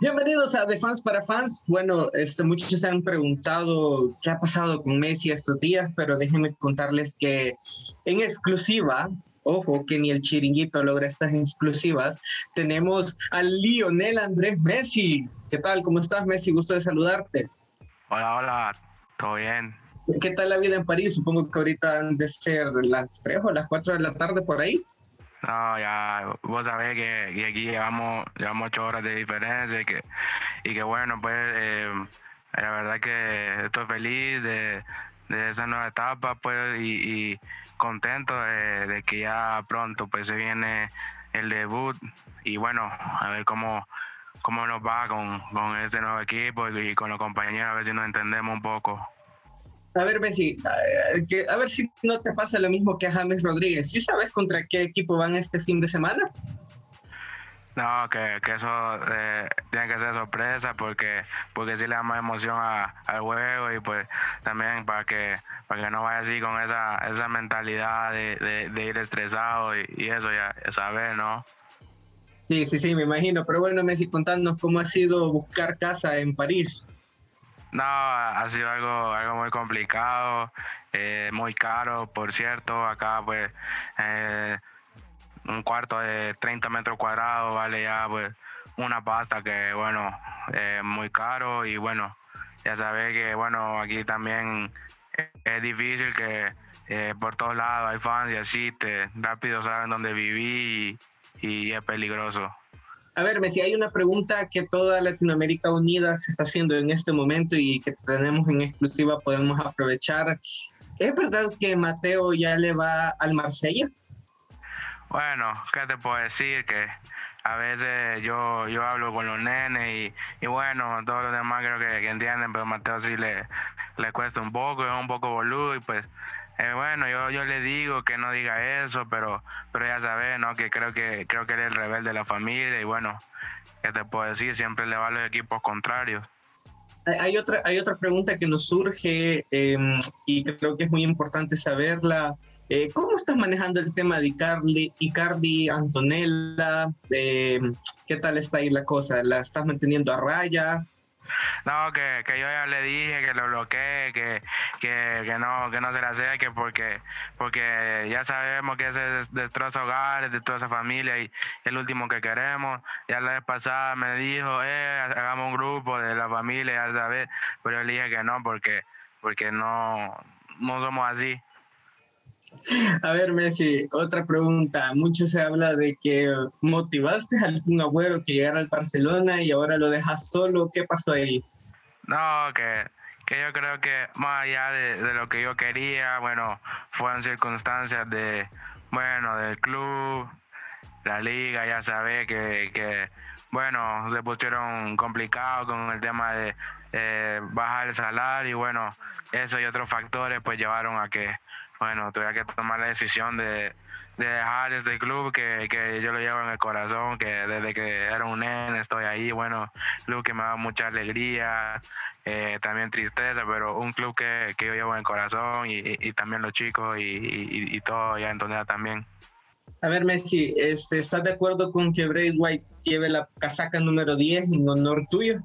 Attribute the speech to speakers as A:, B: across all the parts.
A: Bienvenidos a De Fans para Fans. Bueno, este, muchos se han preguntado qué ha pasado con Messi estos días, pero déjenme contarles que en exclusiva, ojo que ni el chiringuito logra estas exclusivas, tenemos al Lionel Andrés Messi. ¿Qué tal? ¿Cómo estás, Messi? Gusto de saludarte.
B: Hola, hola, ¿todo bien?
A: ¿Qué tal la vida en París? Supongo que ahorita han de ser las 3 o las 4 de la tarde por ahí.
B: No, ya, vos sabés que, aquí llevamos, llevamos ocho horas de diferencia y que, y que bueno, pues eh, la verdad que estoy feliz de, esa nueva etapa pues y, contento de, que ya pronto pues se viene el debut y bueno, a ver cómo, cómo nos va con, con este nuevo equipo y con los compañeros, a ver si nos entendemos un poco.
A: A ver, Messi, a ver si no te pasa lo mismo que a James Rodríguez. ¿Sí sabes contra qué equipo van este fin de semana?
B: No, que, eso eh, tiene que ser sorpresa porque porque sí le da más emoción al juego y pues también para que para que no vaya así con esa esa mentalidad de, ir estresado y, eso ya, saber, ¿no?
A: Sí, sí, sí, me imagino. Pero bueno, Messi, contanos cómo ha sido buscar casa en París.
B: No, ha sido algo, algo muy complicado, eh, muy caro, por cierto. Acá, pues, eh, un cuarto de 30 metros cuadrados vale ya, pues, una pasta que, bueno, es muy caro y, bueno, ya sabes que, bueno, aquí también es difícil que eh, por todos lados hay fans y así, rápido saben dónde vivir y es peligroso.
A: A ver, Messi, hay una pregunta que toda Latinoamérica Unida se está haciendo en este momento y que tenemos en exclusiva, podemos aprovechar. ¿Es verdad que Mateo ya le va al Marsella?
B: Bueno, ¿qué te puedo decir? Que a veces yo, yo hablo con los nenes y, bueno, todos los demás creo que, entienden, pero Mateo sí le, le cuesta un poco, es un poco boludo y pues eh, bueno, yo, yo le digo que no diga eso, pero, pero ya sabes, ¿no? Que creo que creo que él es el rebelde de la familia y bueno, ¿qué te puedo decir? Siempre le va a los equipos contrarios.
A: Hay otra, hay otra pregunta que nos surge em, y creo que es muy importante saberla. Eh, ¿Cómo estás manejando el tema de Icardi, Icardi Antonella? Em, ¿Qué tal está ahí la cosa? ¿La estás manteniendo a raya?
B: No, que, que yo ya le dije que lo bloqueé, que, que, que no que no se la acerque porque porque ya sabemos que ese destroza hogares, destroza familia y el último que queremos. Ya la vez pasada me dijo, eh, hagamos un grupo de la familia, ya sabes, pero yo le dije que no porque porque no no somos así.
A: A ver, Messi, otra pregunta. Mucho se habla de que motivaste a algún abuelo que llegara al Barcelona y ahora lo dejas solo. ¿Qué pasó ahí?
B: No, que, que yo creo que más allá de, lo que yo quería, bueno, fueron circunstancias de, bueno, del club, la liga, ya sabes que, que bueno, se pusieron complicados con el tema de bajar el salario y bueno, eso y otros factores pues llevaron a que bueno, tuve que tomar la decisión de, dejar ese club que, yo lo llevo en el corazón, que desde que era un nene estoy ahí, bueno, club que me da mucha alegría, eh, también tristeza, pero un club que, yo llevo en el corazón y, también los chicos y, todo, ya entonces también.
A: A ver, Messi, este, ¿estás de acuerdo con que Bray White lleve la casaca número 10 en honor tuyo?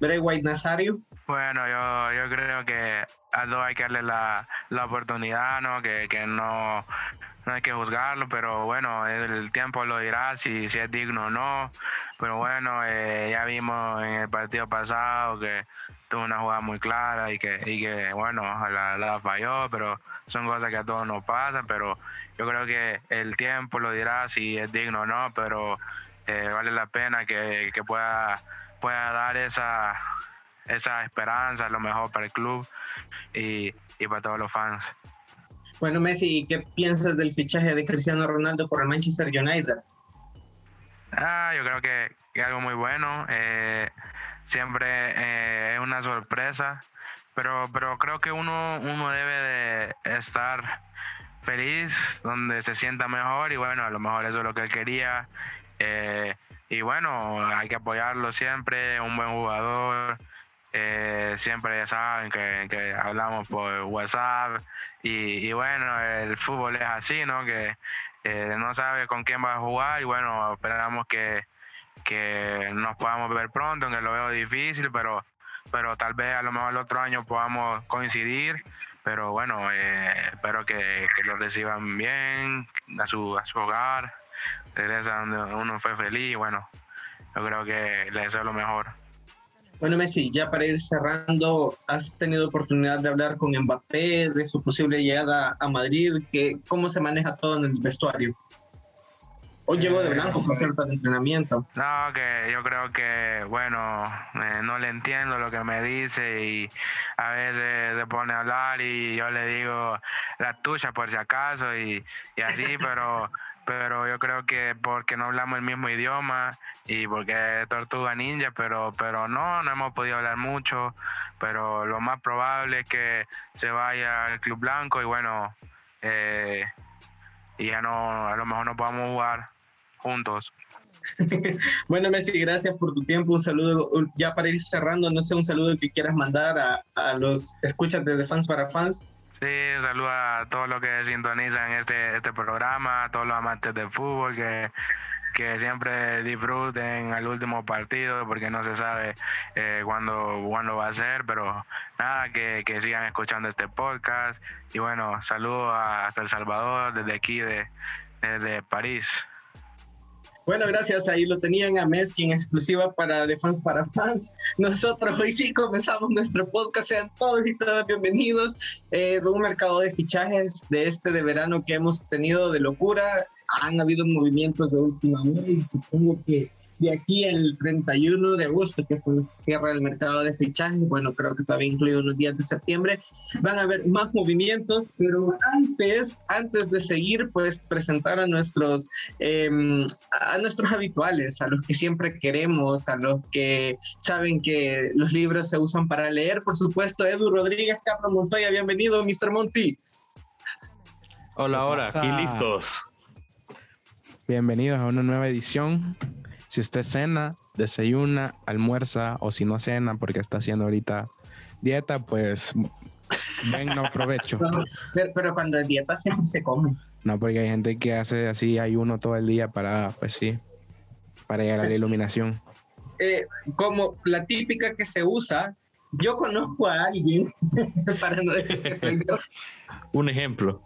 A: Bray White Nazario.
B: Bueno, yo, yo creo que a dos hay que darle la, la oportunidad, ¿no? Que, que no, no hay que juzgarlo, pero bueno, el tiempo lo dirá si, si es digno o no. Pero bueno, eh, ya vimos en el partido pasado que tuvo una jugada muy clara y que, y que bueno, la, la falló, pero son cosas que a todos nos pasan, pero yo creo que el tiempo lo dirá si es digno o no, pero eh, vale la pena que, que pueda, pueda dar esa esa esperanza, lo mejor para el club y, para todos los fans.
A: Bueno, Messi, ¿qué piensas del fichaje de Cristiano Ronaldo por el Manchester United?
B: Ah, yo creo que, es algo muy bueno. Eh, siempre eh, es una sorpresa, pero, pero creo que uno, uno debe de estar feliz, donde se sienta mejor y bueno, a lo mejor eso es lo que él quería. Eh, y bueno, hay que apoyarlo siempre, un buen jugador, eh, siempre saben que, hablamos por WhatsApp y, bueno, el fútbol es así, ¿no? Que no sabe con quién va a jugar y bueno, esperamos que, que nos podamos ver pronto, aunque lo veo difícil, pero, pero tal vez a lo mejor el otro año podamos coincidir. Pero bueno, eh, espero que, que, lo reciban bien a su, a su hogar, regresa donde uno fue feliz. Bueno, yo creo que le deseo lo mejor.
A: Bueno, Messi, ya para ir cerrando, ¿has tenido oportunidad de hablar con Mbappé de su posible llegada a Madrid? Que, ¿Cómo se maneja todo en el vestuario? Hoy llegó de blanco para hacer el entrenamiento.
B: No, que yo creo que, bueno, eh, no le entiendo lo que me dice y a veces se pone a hablar y yo le digo la tuya por si acaso y, y así, pero pero yo creo que porque no hablamos el mismo idioma y porque es tortuga ninja, pero, pero no, no hemos podido hablar mucho, pero lo más probable es que se vaya al Club Blanco y bueno, eh, y ya no, a lo mejor no podamos jugar juntos.
A: bueno, Messi, gracias por tu tiempo. Un saludo, ya para ir cerrando, no sé, un saludo que quieras mandar a, a los escuchas de Fans para Fans.
B: Sí, saludo a todos los que sintonizan este, este programa, a todos los amantes del fútbol que, que siempre disfruten al último partido porque no se sabe eh, cuándo, cuándo va a ser, pero nada, que, que sigan escuchando este podcast y bueno, saludo hasta El Salvador desde aquí de, desde París.
A: Bueno, gracias. Ahí lo tenían a Messi en exclusiva para de fans para fans. Nosotros hoy sí comenzamos nuestro podcast. Sean todos y todas bienvenidos. Eh, un mercado de fichajes de este de verano que hemos tenido de locura. Han habido movimientos de última hora y supongo que de aquí al 31 de agosto, que se cierra el mercado de fichajes, bueno, creo que todavía incluye unos días de septiembre, van a haber más movimientos, pero antes, antes de seguir, pues presentar a nuestros, em, a nuestros habituales, a los que siempre queremos, a los que saben que los libros se usan para leer, por supuesto, Edu Rodríguez Capro Montoya, bienvenido, Mr. Monty.
C: Hola, hola, aquí listos. Bienvenidos a una nueva edición si usted cena, desayuna, almuerza o si no cena porque está haciendo ahorita dieta, pues venga, aprovecho.
A: Pero, cuando es dieta siempre se come.
C: No, porque hay gente que hace así, hay uno todo el día para, pues sí, para llegar a la iluminación.
A: Eh, como la típica que se usa, yo conozco a alguien, para no decir que soy yo.
C: Un ejemplo.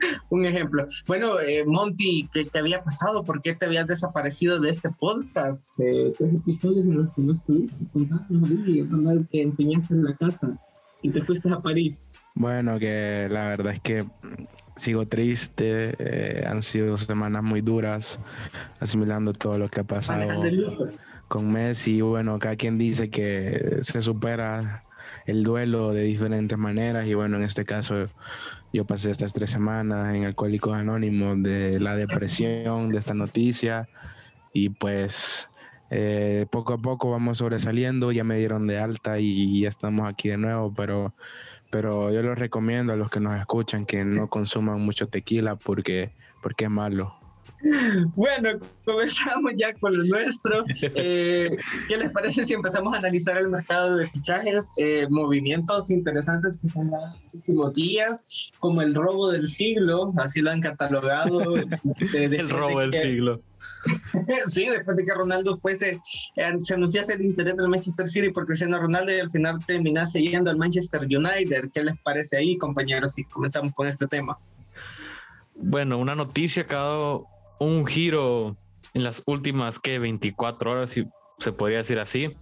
A: un ejemplo. Bueno, eh, Monty, ¿qué te había pasado? ¿Por qué te habías desaparecido de este podcast? Eh, tres episodios en los que no estuviste. Contanos, es verdad que empeñaste en la casa y te fuiste a París.
C: Bueno, que la verdad es que sigo triste. Eh, han sido semanas muy duras, asimilando todo lo que ha pasado con Messi. Bueno, cada quien dice que se supera el duelo de diferentes maneras. Y bueno, en este caso yo pasé estas tres semanas en Alcohólicos Anónimos de la depresión de esta noticia. Y pues eh, poco a poco vamos sobresaliendo, ya me dieron de alta y ya estamos aquí de nuevo, pero, pero yo les recomiendo a los que nos escuchan que no consuman mucho tequila porque, porque es malo.
A: Bueno, comenzamos ya con lo nuestro. Eh, ¿Qué les parece si empezamos a analizar el mercado de fichajes? Eh, movimientos interesantes que son los últimos días, como el robo del siglo, así lo han catalogado.
C: Este, el robo del siglo.
A: sí, después de que Ronaldo fuese, eh, se anunciase el interés del Manchester City por Cristiano Ronaldo y al final terminase yendo al Manchester United. ¿Qué les parece ahí, compañeros? Si comenzamos con este tema.
C: Bueno, una noticia cada un giro en las últimas que 24 horas, si se podría decir así.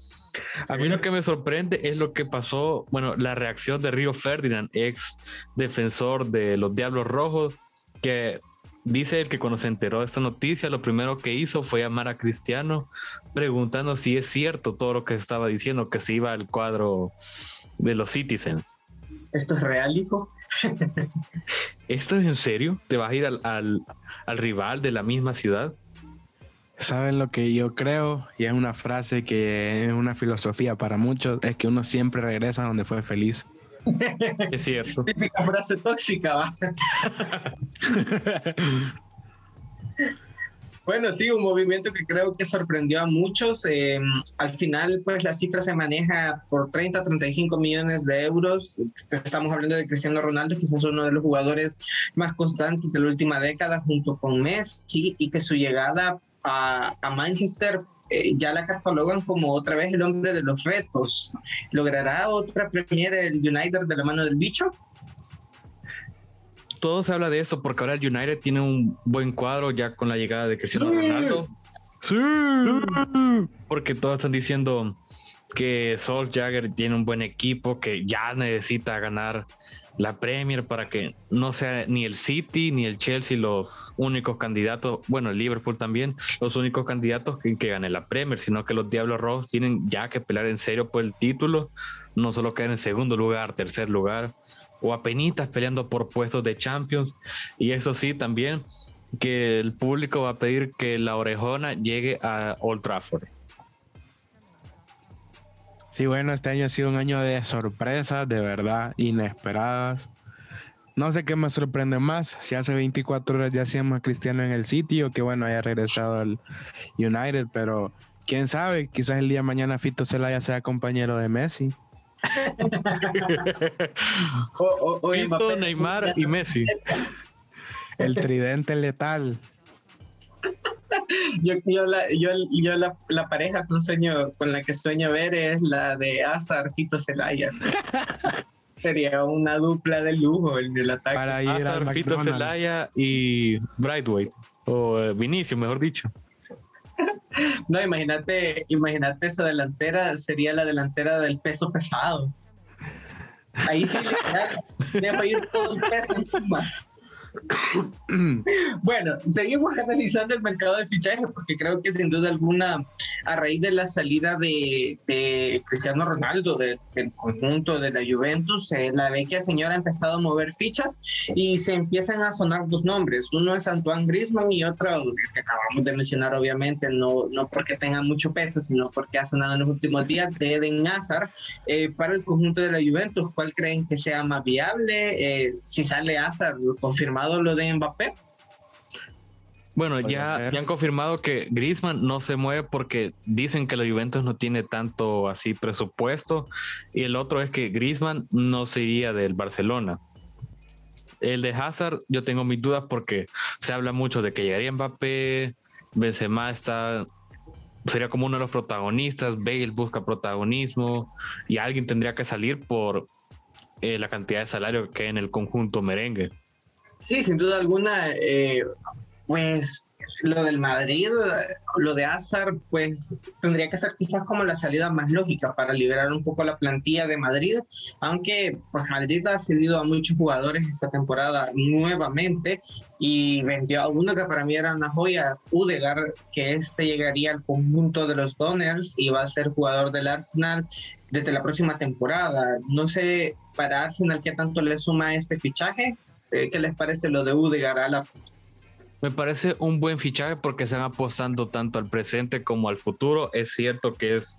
C: A mí lo que me sorprende es lo que pasó, bueno, la reacción de Río Ferdinand, ex defensor de los Diablos Rojos, que dice que cuando se enteró de esta noticia, lo primero que hizo fue llamar a Cristiano preguntando si es cierto todo lo que estaba diciendo, que se iba al cuadro de los Citizens.
A: ¿Esto es real, hijo?
C: ¿Esto es en serio? ¿Te vas a ir al, rival de la misma ciudad? Saben lo que yo creo, y es una frase que es una filosofía para muchos, es que uno siempre regresa donde fue feliz. es cierto.
A: Típica frase tóxica, ¿va? Bueno, sí, un movimiento que creo que sorprendió a muchos. Eh, al final, pues la cifra se maneja por 30, 35 millones de euros. Estamos hablando de Cristiano Ronaldo, quizás uno de los jugadores más constantes de la última década junto con Messi y que su llegada a, a Manchester eh, ya la catalogan como otra vez el hombre de los retos. ¿Logrará otra Premier el United de la mano del bicho?
D: Todo se habla de eso porque ahora el United tiene un buen cuadro ya con la llegada de Cristiano Ronaldo. Sí. Porque todos están diciendo que Jagger tiene un buen equipo, que ya necesita ganar la Premier para que no sea ni el City ni el Chelsea los únicos candidatos, bueno, el Liverpool también, los únicos candidatos que, que gane la Premier, sino que los Diablos Rojos tienen ya que pelear en serio por el título, no solo quedar en segundo lugar, tercer lugar, o apenas peleando por puestos de Champions. Y eso sí, también que el público va a pedir que la orejona llegue a Old Trafford.
C: Sí, bueno, este año ha sido un año de sorpresas, de verdad, inesperadas. No sé qué me sorprende más, si hace 24 horas ya hacíamos a Cristiano en el sitio, que bueno, haya regresado al United, pero quién sabe, quizás el día de mañana Fito Celaya sea compañero de Messi.
D: Fito, Neymar y Messi.
C: El tridente letal
A: yo, yo, la, yo, yo la, la, pareja con, sueño, con la que sueño ver es la de Azar Fito Celaya. Sería una dupla de lujo el del ataque.
D: Para ir Azar, Fito Celaya y Brightway, o eh, Vinicio, mejor dicho.
A: No, imagínate, imagínate esa delantera, sería la delantera del peso pesado. Ahí sí le ir todo el peso encima. Bueno, seguimos analizando el mercado de fichajes porque creo que sin duda alguna, a raíz de la salida de, Cristiano Ronaldo del conjunto de la Juventus, eh, la vecchia señora ha empezado a mover fichas y se empiezan a sonar dos nombres. Uno es Antoine Griezmann y otro, que acabamos de mencionar obviamente, no, no porque tenga mucho peso, sino porque ha sonado en los últimos días, de Eden Hazard eh, para el conjunto de la Juventus. ¿Cuál creen que sea más viable? Eh, si sale Hazard confirmado lo de Mbappé?
D: Bueno, ya, ya, han confirmado que Griezmann no se mueve porque dicen que la Juventus no tiene tanto así presupuesto. Y el otro es que Griezmann no se iría del Barcelona. El de Hazard, yo tengo mis dudas porque se habla mucho de que llegaría Mbappé, Benzema está sería como uno de los protagonistas, Bale busca protagonismo y alguien tendría que salir por eh, la cantidad de salario que hay en el conjunto merengue.
A: Sí, sin duda alguna, eh, pues lo del Madrid, lo de Azar, pues tendría que ser quizás como la salida más lógica para liberar un poco la plantilla de Madrid, aunque pues Madrid ha cedido a muchos jugadores esta temporada nuevamente y vendió a uno que para mí era una joya, Udegar, que este llegaría al conjunto de los Doners y va a ser jugador del Arsenal desde la próxima temporada. No sé para Arsenal qué tanto le suma este fichaje, eh, ¿Qué les parece lo de Udegar al?
D: Me parece un buen fichaje porque van apostando tanto al presente como al futuro. Es cierto que es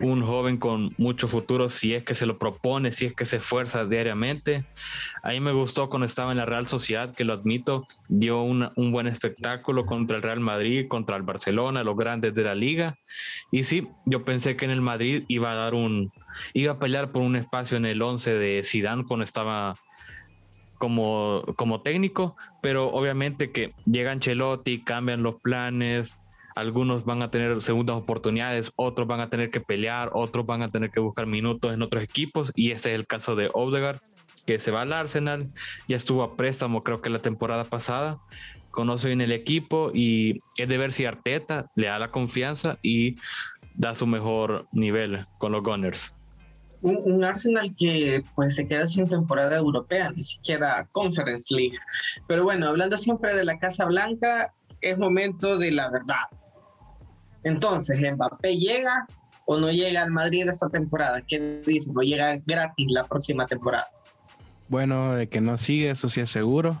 D: un joven con mucho futuro si es que se lo propone, si es que se esfuerza diariamente. A mí me gustó cuando estaba en la Real Sociedad, que lo admito, dio un buen espectáculo contra el Real Madrid, contra el Barcelona, los grandes de la liga. Y sí, yo pensé que en el Madrid iba a dar un, iba a pelear por un espacio en el 11 de Zidane cuando estaba como, como técnico, pero obviamente que llega Ancelotti, cambian los planes, algunos van a tener segundas oportunidades, otros van a tener que pelear, otros van a tener que buscar minutos en otros equipos y ese es el caso de Odegaard que se va al Arsenal, ya estuvo a préstamo creo que la temporada pasada, conoce bien el equipo y es de ver si Arteta le da la confianza y da su mejor nivel con los Gunners
A: un, Arsenal que pues se queda sin temporada europea, ni siquiera Conference League. Pero bueno, hablando siempre de la Casa Blanca, es momento de la verdad. Entonces, ¿Mbappé llega o no llega al Madrid esta temporada? ¿Qué dicen? ¿O llega gratis la próxima temporada?
C: Bueno, de que no sigue, eso sí es seguro.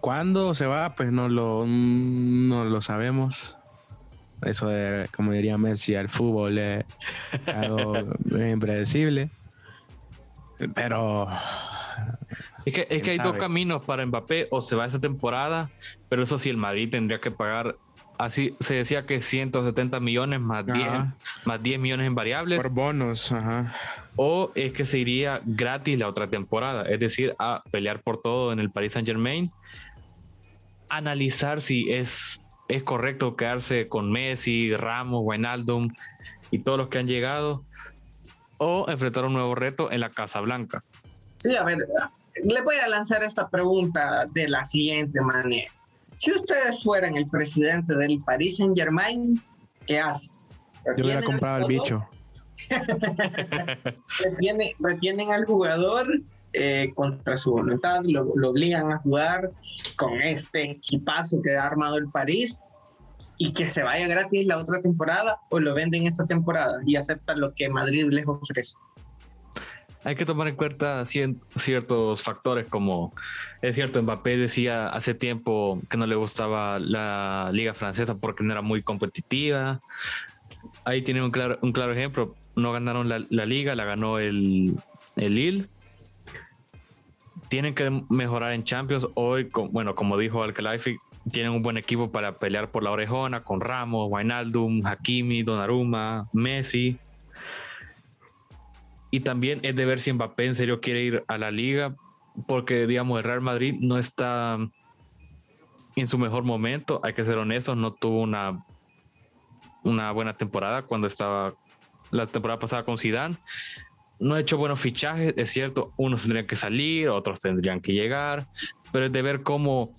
C: ¿Cuándo se va? Pues no lo, no lo sabemos. Eso de, como diría Messi, el fútbol es algo impredecible. Pero.
D: Es que, es que hay dos caminos para Mbappé, o se va esa temporada, pero eso sí, el Madrid tendría que pagar. Así se decía que 170 millones más 10, más 10 millones en variables.
C: Por bonos, ajá.
D: O es que se iría gratis la otra temporada, es decir, a pelear por todo en el Paris Saint Germain. Analizar si es es correcto quedarse con Messi, Ramos, Wijnaldum y todos los que han llegado o enfrentar un nuevo reto en la Casa Blanca.
A: Sí, a ver, le voy a lanzar esta pregunta de la siguiente manera. Si ustedes fueran el presidente del Paris Saint Germain, ¿qué hacen?
C: Yo hubiera comprado el bicho.
A: retienen, al jugador eh, contra su voluntad, lo, obligan a jugar con este equipazo que ha armado el París y que se vaya gratis la otra temporada o lo venden esta temporada y aceptan lo que Madrid les ofrece.
D: Hay que tomar en cuenta ciertos factores como, es cierto, Mbappé decía hace tiempo que no le gustaba la liga francesa porque no era muy competitiva. Ahí tiene un claro, un claro ejemplo, no ganaron la, liga, la ganó el, el Lille tienen que mejorar en Champions. Hoy, bueno, como dijo Alcalaifi, tienen un buen equipo para pelear por la orejona con Ramos, Wijnaldum, Hakimi, Donnarumma, Messi. Y también es de ver si Mbappé en serio quiere ir a la liga, porque digamos el Real Madrid no está en su mejor momento, hay que ser honestos, no tuvo una, una buena temporada cuando estaba la temporada pasada con Zidane no ha hecho buenos fichajes, es cierto, unos tendrían que salir, otros tendrían que llegar, pero es de ver cómo,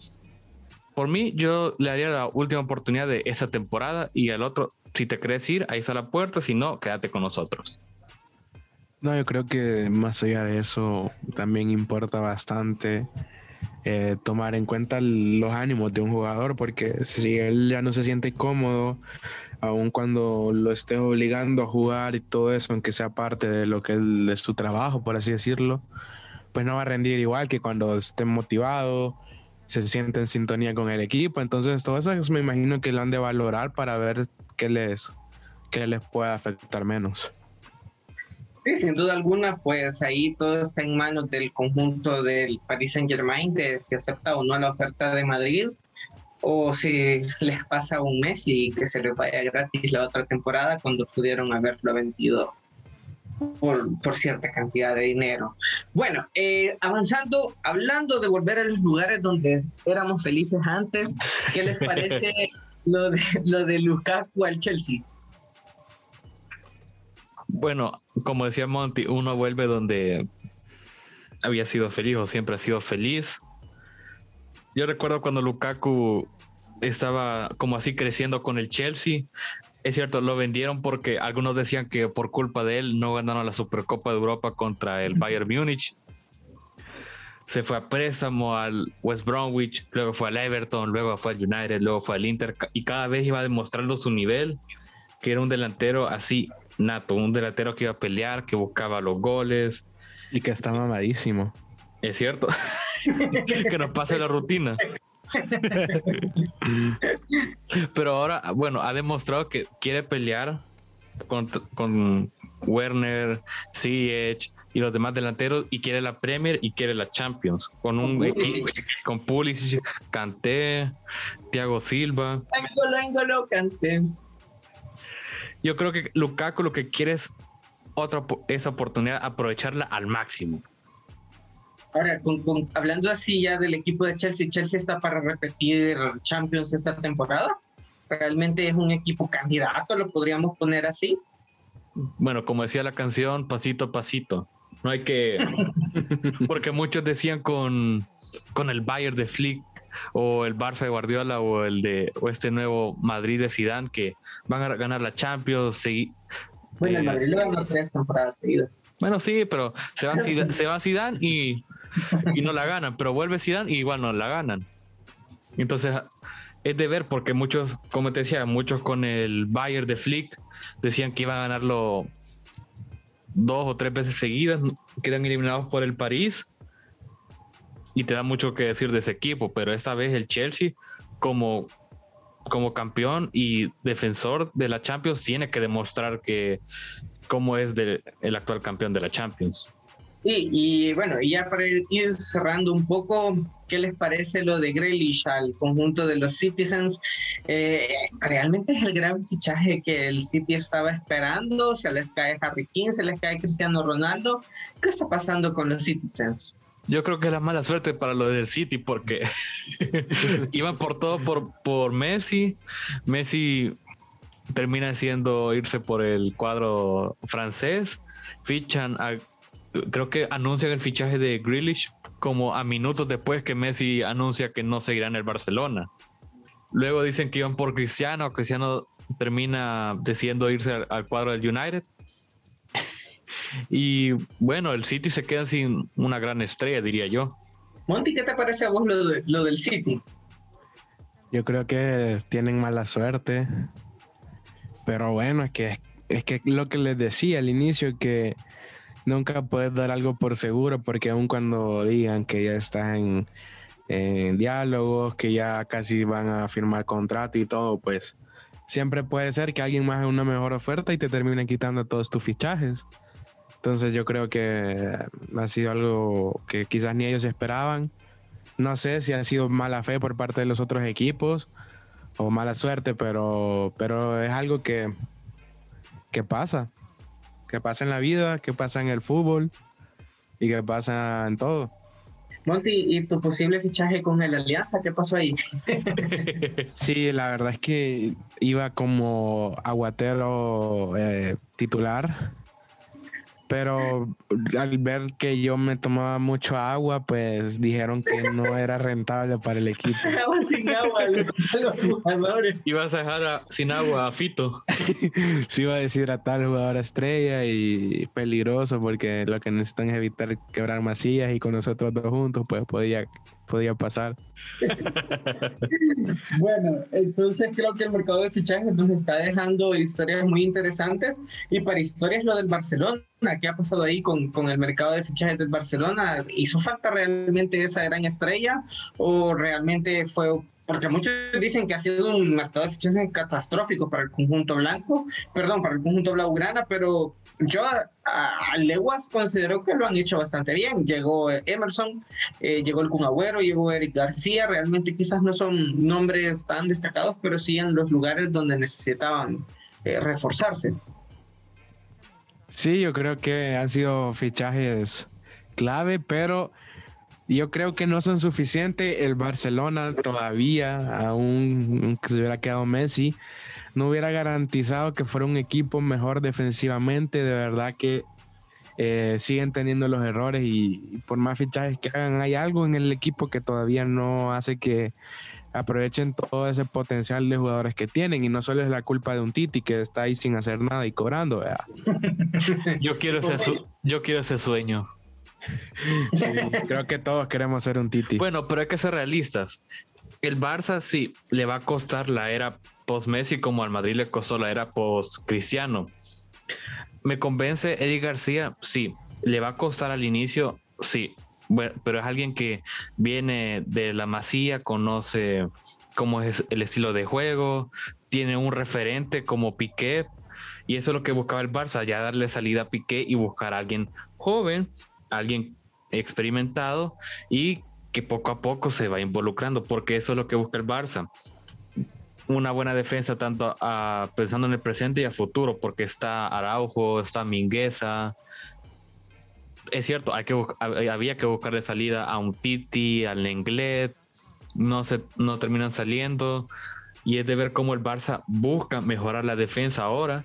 D: por mí, yo le haría la última oportunidad de esa temporada y al otro, si te crees ir, ahí está la puerta, si no, quédate con nosotros.
C: No, yo creo que más allá de eso, también importa bastante eh, tomar en cuenta los ánimos de un jugador, porque si él ya no se siente cómodo, aun cuando lo estés obligando a jugar y todo eso, aunque sea parte de lo que es su trabajo, por así decirlo, pues no va a rendir igual que cuando esté motivado, se siente en sintonía con el equipo. Entonces, todo eso me imagino que lo han de valorar para ver qué les, qué les puede afectar menos.
A: Sí, sin duda alguna, pues ahí todo está en manos del conjunto del Paris Saint Germain de si acepta o no la oferta de Madrid o si les pasa un mes y que se les vaya gratis la otra temporada cuando pudieron haberlo vendido por, por cierta cantidad de dinero. Bueno, eh, avanzando, hablando de volver a los lugares donde éramos felices antes, ¿qué les parece lo de, lo de Lukaku al Chelsea?
D: Bueno, como decía Monty, uno vuelve donde había sido feliz o siempre ha sido feliz yo recuerdo cuando Lukaku estaba como así creciendo con el Chelsea. Es cierto, lo vendieron porque algunos decían que por culpa de él no ganaron la Supercopa de Europa contra el Bayern Múnich. Se fue a préstamo al West Bromwich, luego fue al Everton, luego fue al United, luego fue al Inter y cada vez iba demostrando su nivel, que era un delantero así nato, un delantero que iba a pelear, que buscaba los goles.
C: Y que estaba mamadísimo.
D: Es cierto. que nos pase la rutina. Pero ahora, bueno, ha demostrado que quiere pelear con, con Werner, Ziyech y los demás delanteros y quiere la Premier y quiere la Champions con un equipo con Pulisic, Kanté, Thiago Silva. Yo creo que Lukaku lo que quiere es otra esa oportunidad aprovecharla al máximo.
A: Ahora, con, hablando así ya del equipo de Chelsea, Chelsea está para repetir Champions esta temporada. Realmente es un equipo candidato, lo podríamos poner así.
D: Bueno, como decía la canción, pasito a pasito. No hay que. Porque muchos decían con, con el Bayern de Flick o el Barça de Guardiola o el de o este nuevo Madrid de Zidane que van a ganar la Champions.
A: bueno, el eh, Madrid lo ganó tres temporadas seguidas.
D: Bueno, sí, pero se va, se va Zidane y y no la ganan, pero vuelve Zidane y igual no la ganan. Entonces es de ver porque muchos, como te decía, muchos con el Bayern de Flick decían que iban a ganarlo dos o tres veces seguidas, quedan eliminados por el París y te da mucho que decir de ese equipo, pero esta vez el Chelsea como como campeón y defensor de la Champions tiene que demostrar que cómo es el actual campeón de la Champions.
A: y bueno, y ya para ir cerrando un poco, ¿qué les parece lo de Grealish al conjunto de los Citizens? Eh, ¿Realmente es el gran fichaje que el City estaba esperando? ¿Se les cae Harry King? ¿Se les cae Cristiano Ronaldo? ¿Qué está pasando con los Citizens?
D: Yo creo que es la mala suerte para lo del City porque iban por todo por, por Messi. Messi termina siendo irse por el cuadro francés. Fichan a, creo que anuncian el fichaje de Grealish como a minutos después que Messi anuncia que no seguirá en el Barcelona. Luego dicen que iban por Cristiano, Cristiano termina decidiendo irse al, cuadro del United. y bueno, el City se queda sin una gran estrella, diría yo.
A: Monty, ¿qué te parece a vos lo, del City?
C: Yo creo que tienen mala suerte. Pero bueno, es que, es que lo que les decía al inicio, que nunca puedes dar algo por seguro, porque aun cuando digan que ya están en diálogos, que ya casi van a firmar contrato y todo, pues siempre puede ser que alguien más haga una mejor oferta y te termine quitando todos tus fichajes. Entonces yo creo que ha sido algo que quizás ni ellos esperaban. No sé si ha sido mala fe por parte de los otros equipos o mala suerte, pero, pero es algo que, que pasa. Que pasa en la vida, que pasa en el fútbol y que pasa en todo.
A: Monty, ¿y tu posible fichaje con el Alianza? ¿Qué pasó ahí?
C: sí, la verdad es que iba como aguatero eh, titular pero al ver que yo me tomaba mucho agua, pues dijeron que no era rentable para el equipo.
A: sin agua,
D: los Ibas a dejar sin agua a Fito.
C: sí, iba a deshidratar al jugador estrella y peligroso porque lo que necesitan es evitar quebrar masillas y con nosotros dos juntos, pues podía podía pasar.
A: bueno, entonces creo que el mercado de fichajes nos está dejando historias muy interesantes y para historias lo del Barcelona, ¿qué ha pasado ahí con, con el mercado de fichajes del Barcelona? ¿Hizo falta realmente esa gran estrella o realmente fue porque muchos dicen que ha sido un mercado de fichajes catastrófico para el conjunto blanco, perdón, para el conjunto blaugrana, pero yo a, Leguas considero que lo han hecho bastante bien. Llegó Emerson, eh, llegó el Kun llegó Eric García. Realmente quizás no son nombres tan destacados, pero sí en los lugares donde necesitaban eh, reforzarse.
C: Sí, yo creo que han sido fichajes clave, pero yo creo que no son suficientes. El Barcelona todavía, aún que se hubiera quedado Messi, no hubiera garantizado que fuera un equipo mejor defensivamente. De verdad que eh, siguen teniendo los errores y, por más fichajes que hagan, hay algo en el equipo que todavía no hace que aprovechen todo ese potencial de jugadores que tienen y no solo es la culpa de un Titi que está ahí sin hacer nada y cobrando.
D: yo quiero ese yo quiero ese sueño.
C: creo que todos queremos ser un Titi.
D: Bueno, pero hay que ser realistas. El Barça sí le va a costar la era post Messi como al Madrid le costó la era post Cristiano. ¿Me convence Eddie García? Sí. ¿Le va a costar al inicio? Sí. pero es alguien que viene de la masía, conoce cómo es el estilo de juego, tiene un referente como Piqué, y eso es lo que buscaba el Barça, ya darle salida a Piqué y buscar a alguien joven, alguien experimentado y que poco a poco se va involucrando, porque eso es lo que busca el Barça una buena defensa tanto a, pensando en el presente y a futuro, porque está Araujo, está Mingueza. Es cierto, hay que había que buscarle salida a un Titi, al Lenglet, no, se, no terminan saliendo. Y es de ver cómo el Barça busca mejorar la defensa ahora.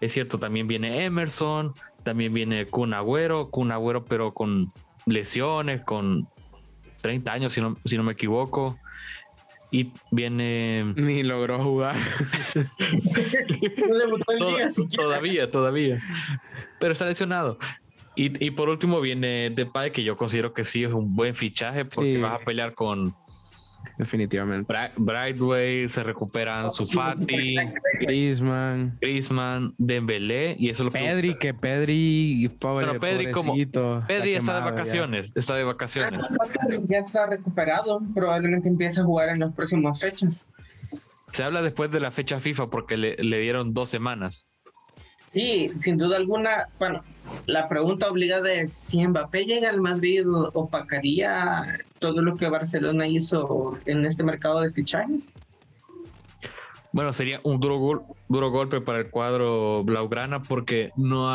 D: Es cierto, también viene Emerson, también viene Kun Agüero, Kun Agüero pero con lesiones, con 30 años si no, si no me equivoco y viene.
C: Ni logró jugar.
D: todavía, todavía. Pero está lesionado. Y, y, por último viene Depay, que yo considero que sí es un buen fichaje porque vas a pelear con
C: definitivamente.
D: Brightway, se recuperan Sufati,
C: Griezmann,
D: Griezmann, Dembélé y eso lo
C: Pedri, que, Pedri,
D: pobre, Pero Pedri como Pedri está, de vacaciones, está de vacaciones.
A: Ya está recuperado, probablemente empiece a jugar en las próximas fechas.
D: Se habla después de la fecha FIFA porque le, le dieron dos semanas.
A: Sí, sin duda alguna, bueno, la pregunta obligada es si Mbappé llega al Madrid opacaría todo lo que Barcelona hizo en este mercado de fichajes.
D: Bueno, sería un duro, duro golpe para el cuadro blaugrana porque no,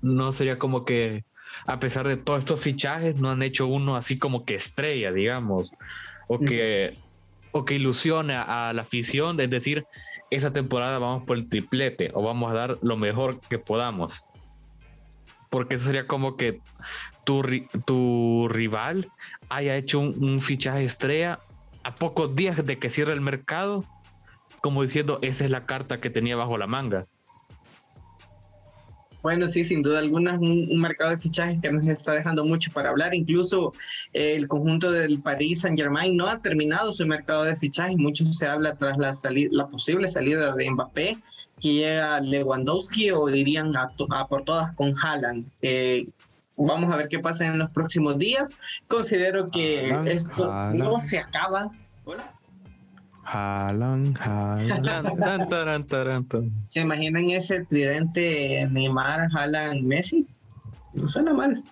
D: no sería como que a pesar de todos estos fichajes, no han hecho uno así como que estrella, digamos, o que, o que ilusione a la afición, es decir, esa temporada vamos por el triplete o vamos a dar lo mejor que podamos. Porque eso sería como que tu, tu rival haya hecho un, fichaje estrella a pocos días de que cierre el mercado, como diciendo, esa es la carta que tenía bajo la manga.
A: Bueno, sí, sin duda alguna, un, un, mercado de fichajes que nos está dejando mucho para hablar. Incluso eh, el conjunto del Paris Saint Germain no ha terminado su mercado de fichajes. Mucho se habla tras la, la posible salida de Mbappé, que llega Lewandowski o irían a, por todas con Haaland. Eh, vamos a ver qué pasa en los próximos días. Considero que esto no se acaba. Hola.
C: Jalan, jalan.
A: ¿Se imaginan ese tridente Neymar, Jalan, Messi? No suena mal.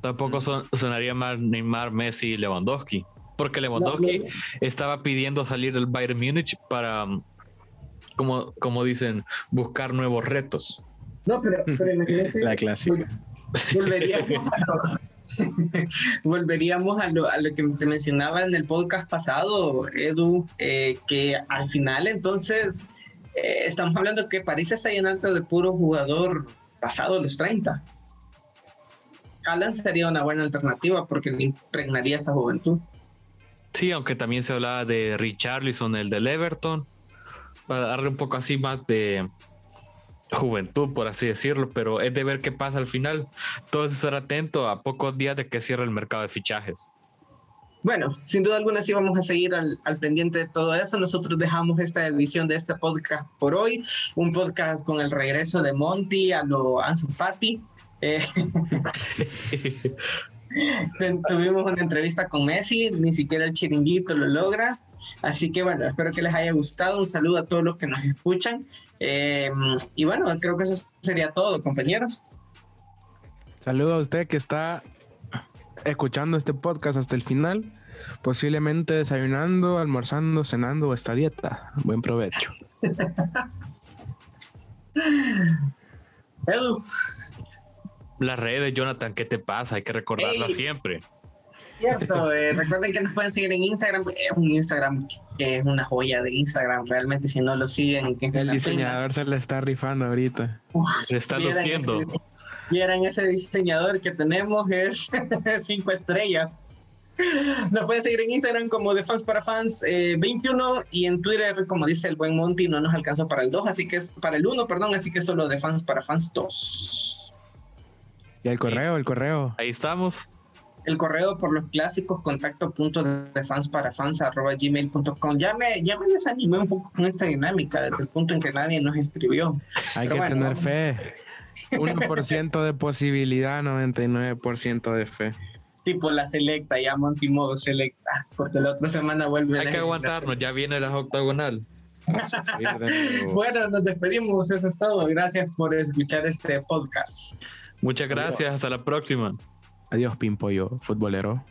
D: Tampoco sonaría mal Neymar, Messi y Lewandowski. Porque Lewandowski estaba pidiendo salir del Bayern Múnich para, como, como dicen, buscar nuevos retos.
A: No, pero,
C: La clásica.
A: Volveríamos, volveríamos a, lo, a lo que te mencionaba en el podcast pasado, Edu, eh, que al final entonces eh, estamos hablando que París está llenando de puro jugador pasado los 30. Alan sería una buena alternativa porque le impregnaría esa juventud.
D: Sí, aunque también se hablaba de Richarlison, el del Everton, para darle un poco así más de, juventud, por así decirlo, pero es de ver qué pasa al final. Todo es estar atento a pocos días de que cierre el mercado de fichajes.
A: Bueno, sin duda alguna sí vamos a seguir al, pendiente de todo eso. Nosotros dejamos esta edición de este podcast por hoy, un podcast con el regreso de Monty a lo Ansu Fati. Eh, tuvimos una entrevista con Messi, ni siquiera el chiringuito lo logra. Así que bueno, espero que les haya gustado. Un saludo a todos los que nos escuchan. Eh, y bueno, creo que eso sería todo, compañeros.
C: Saludo a usted que está escuchando este podcast hasta el final, posiblemente desayunando, almorzando, cenando o esta dieta. Buen provecho.
A: Edu.
D: Las redes, Jonathan, ¿qué te pasa? Hay que recordarlas siempre.
A: Cierto, eh, recuerden que nos pueden seguir en Instagram, es un Instagram que es una joya de Instagram, realmente si no lo siguen. Que
C: el diseñador se le está rifando ahorita.
D: se está luciendo.
A: Y eran ese diseñador que tenemos es cinco estrellas. Nos pueden seguir en Instagram como de fans para fans 21 eh, y en Twitter, como dice el buen Monty, no nos alcanzó para el 2, así que es para el 1, perdón, así que solo de fans para fans 2.
C: Y el correo, el correo.
D: Ahí estamos
A: el correo por los clásicos contacto punto de fans para fans arroba gmail.com. Ya me, ya me desanimé un poco con esta dinámica desde el punto en que nadie nos escribió.
C: Hay que tener fe. 1% de posibilidad, 99% de fe.
A: Tipo la selecta, ya Monty modo selecta, porque la otra semana vuelve.
D: Hay que aguantarnos, ya viene la octagonal.
A: bueno, nos despedimos, eso es todo. Gracias por escuchar este podcast.
D: Muchas gracias, hasta la próxima.
C: Adiós, Pimpollo, futbolero.